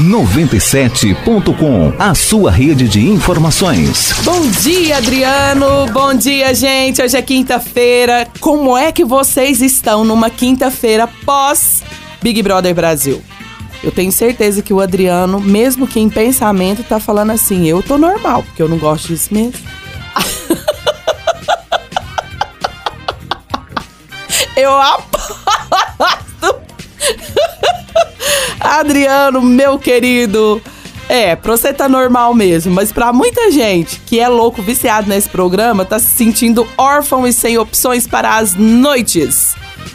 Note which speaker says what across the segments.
Speaker 1: 97.com, a sua rede de informações.
Speaker 2: Bom dia, Adriano. Bom dia, gente. Hoje é quinta-feira. Como é que vocês estão numa quinta-feira pós Big Brother Brasil? Eu tenho certeza que o Adriano, mesmo que em pensamento, tá falando assim: eu tô normal, porque eu não gosto disso mesmo. eu aposto. Adriano, meu querido. É, pra você tá normal mesmo, mas pra muita gente que é louco, viciado nesse programa, tá se sentindo órfão e sem opções para as noites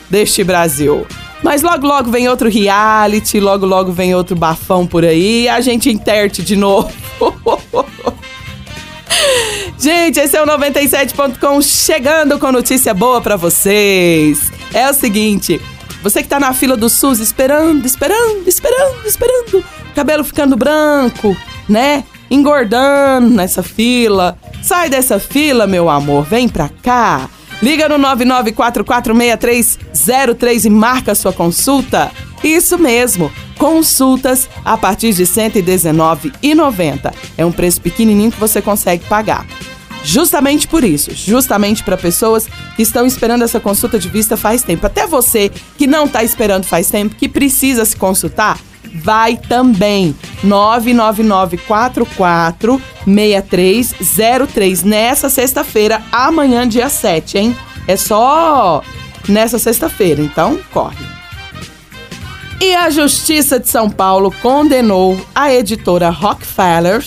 Speaker 2: deste Brasil. Mas logo, logo vem outro reality, logo, logo vem outro bafão por aí a gente interte de novo. gente, esse é o 97.com chegando com notícia boa para vocês. É o seguinte, você que tá na fila do SUS esperando, esperando, esperando, esperando, cabelo ficando branco, né? Engordando nessa fila. Sai dessa fila, meu amor, vem pra cá. Liga no 99446303 e marca sua consulta. Isso mesmo, consultas a partir de R$ 119,90. É um preço pequenininho que você consegue pagar. Justamente por isso, justamente para pessoas que estão esperando essa consulta de vista faz tempo. Até você que não está esperando faz tempo, que precisa se consultar, vai também. 999446303 nessa sexta-feira, amanhã, dia 7, hein? É só nessa sexta-feira, então corre. E a Justiça de São Paulo condenou a editora Rockefeller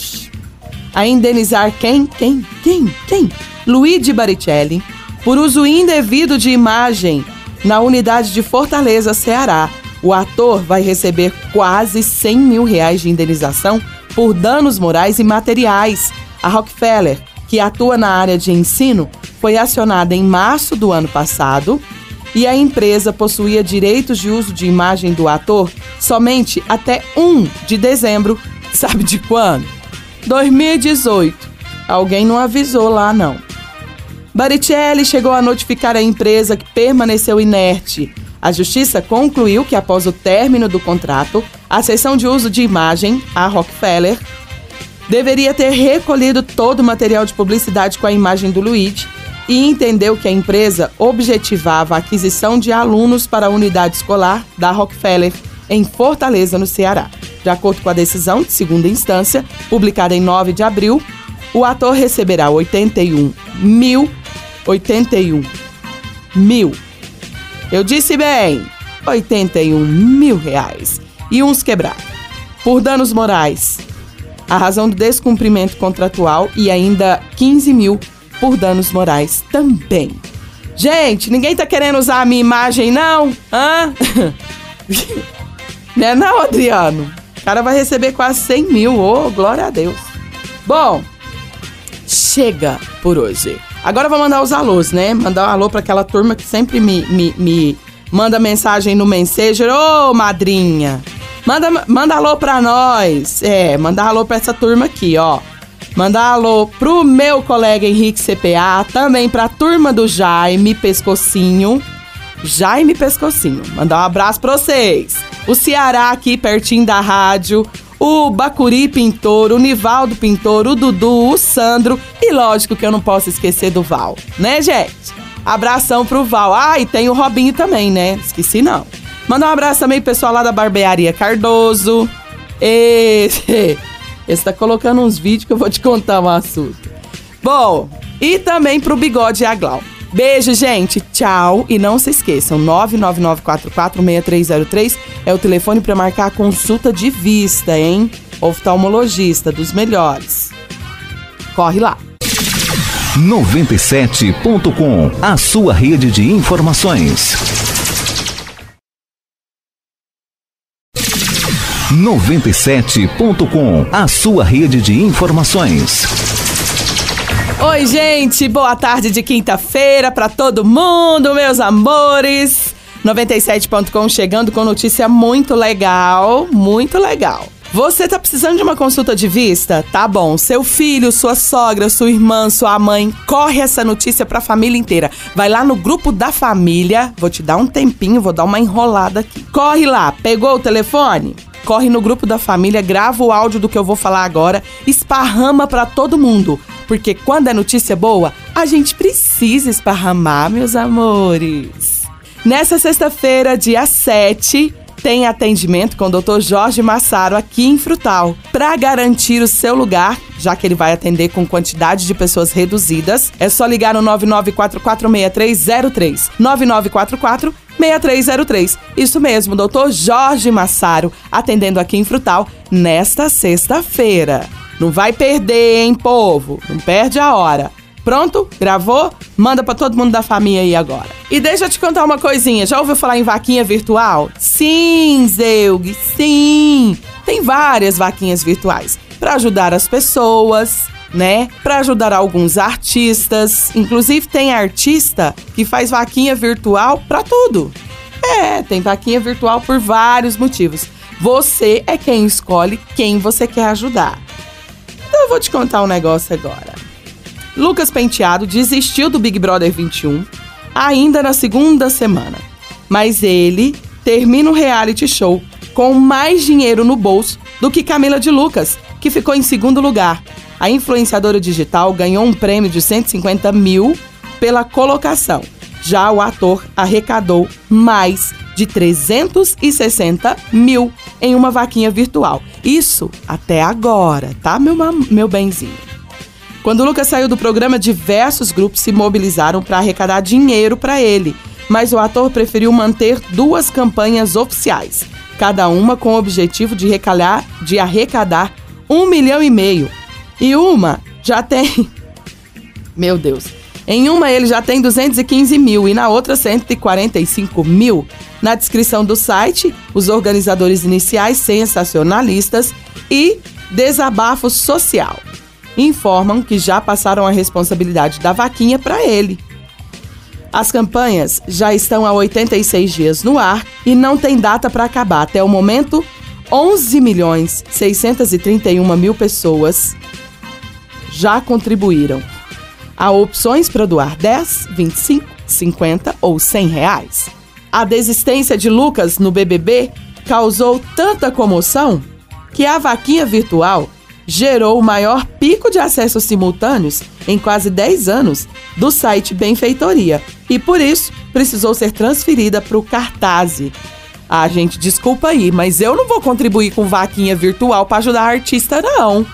Speaker 2: a indenizar quem? Quem? Quem? Quem? Luigi Baricelli por uso indevido de imagem na unidade de Fortaleza, Ceará. O ator vai receber quase 100 mil reais de indenização por danos morais e materiais. A Rockefeller, que atua na área de ensino, foi acionada em março do ano passado e a empresa possuía direitos de uso de imagem do ator somente até 1 de dezembro. Sabe de quando? 2018. Alguém não avisou lá, não. Baricelli chegou a notificar a empresa que permaneceu inerte. A justiça concluiu que, após o término do contrato, a seção de uso de imagem, a Rockefeller, deveria ter recolhido todo o material de publicidade com a imagem do Luigi e entendeu que a empresa objetivava a aquisição de alunos para a unidade escolar da Rockefeller em Fortaleza, no Ceará. De acordo com a decisão de segunda instância, publicada em 9 de abril, o ator receberá 81 mil. 81 mil. Eu disse bem, 81 mil reais. E uns quebrados. Por danos morais, a razão do descumprimento contratual e ainda 15 mil por danos morais também. Gente, ninguém tá querendo usar a minha imagem, não? Hã? não é não, Adriano? O cara vai receber quase 100 mil. Ô, oh, glória a Deus. Bom, chega por hoje. Agora vou mandar os alôs, né? Mandar um alô para aquela turma que sempre me, me, me manda mensagem no Messenger. Ô, oh, madrinha! Manda, manda alô pra nós. É, manda alô pra essa turma aqui, ó. Mandar alô pro meu colega Henrique CPA, também pra turma do Jaime Pescocinho. Jaime Pescocinho. Mandar um abraço pra vocês. O Ceará aqui pertinho da rádio. O Bacuri Pintor, o Nivaldo Pintor, o Dudu, o Sandro e lógico que eu não posso esquecer do Val, né, gente? Abração pro Val. Ah, e tem o Robinho também, né? Esqueci não. Manda um abraço também pro pessoal lá da Barbearia Cardoso. Esse, esse tá colocando uns vídeos que eu vou te contar um assunto. Bom, e também pro Bigode e a Glau. Beijo, gente. Tchau. E não se esqueçam, 999446303 é o telefone para marcar a consulta de vista, hein? Oftalmologista dos melhores. Corre lá.
Speaker 1: 97.com, a sua rede de informações. 97.com, a sua rede de informações.
Speaker 2: Oi, gente, boa tarde de quinta-feira para todo mundo, meus amores. 97.com chegando com notícia muito legal, muito legal. Você tá precisando de uma consulta de vista? Tá bom. Seu filho, sua sogra, sua irmã, sua mãe, corre essa notícia pra família inteira. Vai lá no grupo da família, vou te dar um tempinho, vou dar uma enrolada aqui. Corre lá, pegou o telefone? corre no grupo da família, grava o áudio do que eu vou falar agora, esparrama para todo mundo. Porque quando é notícia boa, a gente precisa esparramar, meus amores. Nessa sexta-feira, dia 7, tem atendimento com o Dr. Jorge Massaro aqui em Frutal. Para garantir o seu lugar, já que ele vai atender com quantidade de pessoas reduzidas, é só ligar no 99446303. 9944 6303. Isso mesmo, doutor Jorge Massaro, atendendo aqui em Frutal nesta sexta-feira. Não vai perder, hein, povo? Não perde a hora. Pronto? Gravou? Manda para todo mundo da família aí agora. E deixa eu te contar uma coisinha. Já ouviu falar em vaquinha virtual? Sim, Zeug, sim. Tem várias vaquinhas virtuais para ajudar as pessoas, né? Para ajudar alguns artistas. Inclusive tem artista que faz vaquinha virtual para tudo. É, tem vaquinha virtual por vários motivos. Você é quem escolhe quem você quer ajudar. Então eu vou te contar um negócio agora. Lucas Penteado desistiu do Big Brother 21 ainda na segunda semana, mas ele termina o reality show com mais dinheiro no bolso do que Camila de Lucas, que ficou em segundo lugar. A influenciadora digital ganhou um prêmio de 150 mil pela colocação. Já o ator arrecadou mais de 360 mil em uma vaquinha virtual. Isso até agora, tá, meu, meu benzinho? Quando Lucas saiu do programa, diversos grupos se mobilizaram para arrecadar dinheiro para ele, mas o ator preferiu manter duas campanhas oficiais, cada uma com o objetivo de, recalhar, de arrecadar um milhão e meio. E uma já tem. Meu Deus! Em uma ele já tem 215 mil e na outra 145 mil. Na descrição do site, os organizadores iniciais sensacionalistas e desabafo social informam que já passaram a responsabilidade da vaquinha para ele. As campanhas já estão há 86 dias no ar e não tem data para acabar. Até o momento, 11 milhões 631 mil pessoas já contribuíram. Há opções para doar 10, 25, 50 ou 100 reais. A desistência de Lucas no BBB causou tanta comoção que a vaquinha virtual gerou o maior pico de acessos simultâneos em quase 10 anos do site Benfeitoria e por isso precisou ser transferida para o Cartaz. Ah, gente, desculpa aí, mas eu não vou contribuir com vaquinha virtual para ajudar a artista, não.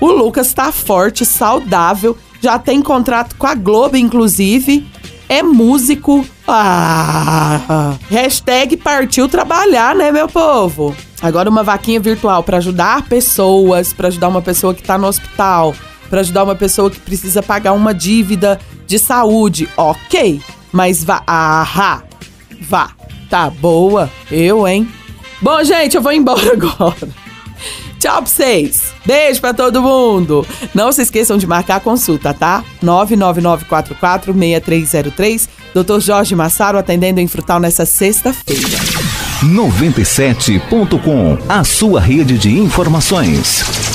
Speaker 2: O Lucas tá forte, saudável, já tem contrato com a Globo, inclusive, é músico. Ah, hashtag partiu trabalhar, né, meu povo? Agora uma vaquinha virtual para ajudar pessoas, para ajudar uma pessoa que está no hospital, para ajudar uma pessoa que precisa pagar uma dívida de saúde, ok? Mas vá, ahá, vá, tá boa, eu, hein? Bom, gente, eu vou embora agora. Tchau pra vocês. Beijo pra todo mundo. Não se esqueçam de marcar a consulta, tá? 999446303. Dr. Jorge Massaro atendendo em Frutal nessa sexta-feira.
Speaker 1: 97.com, a sua rede de informações.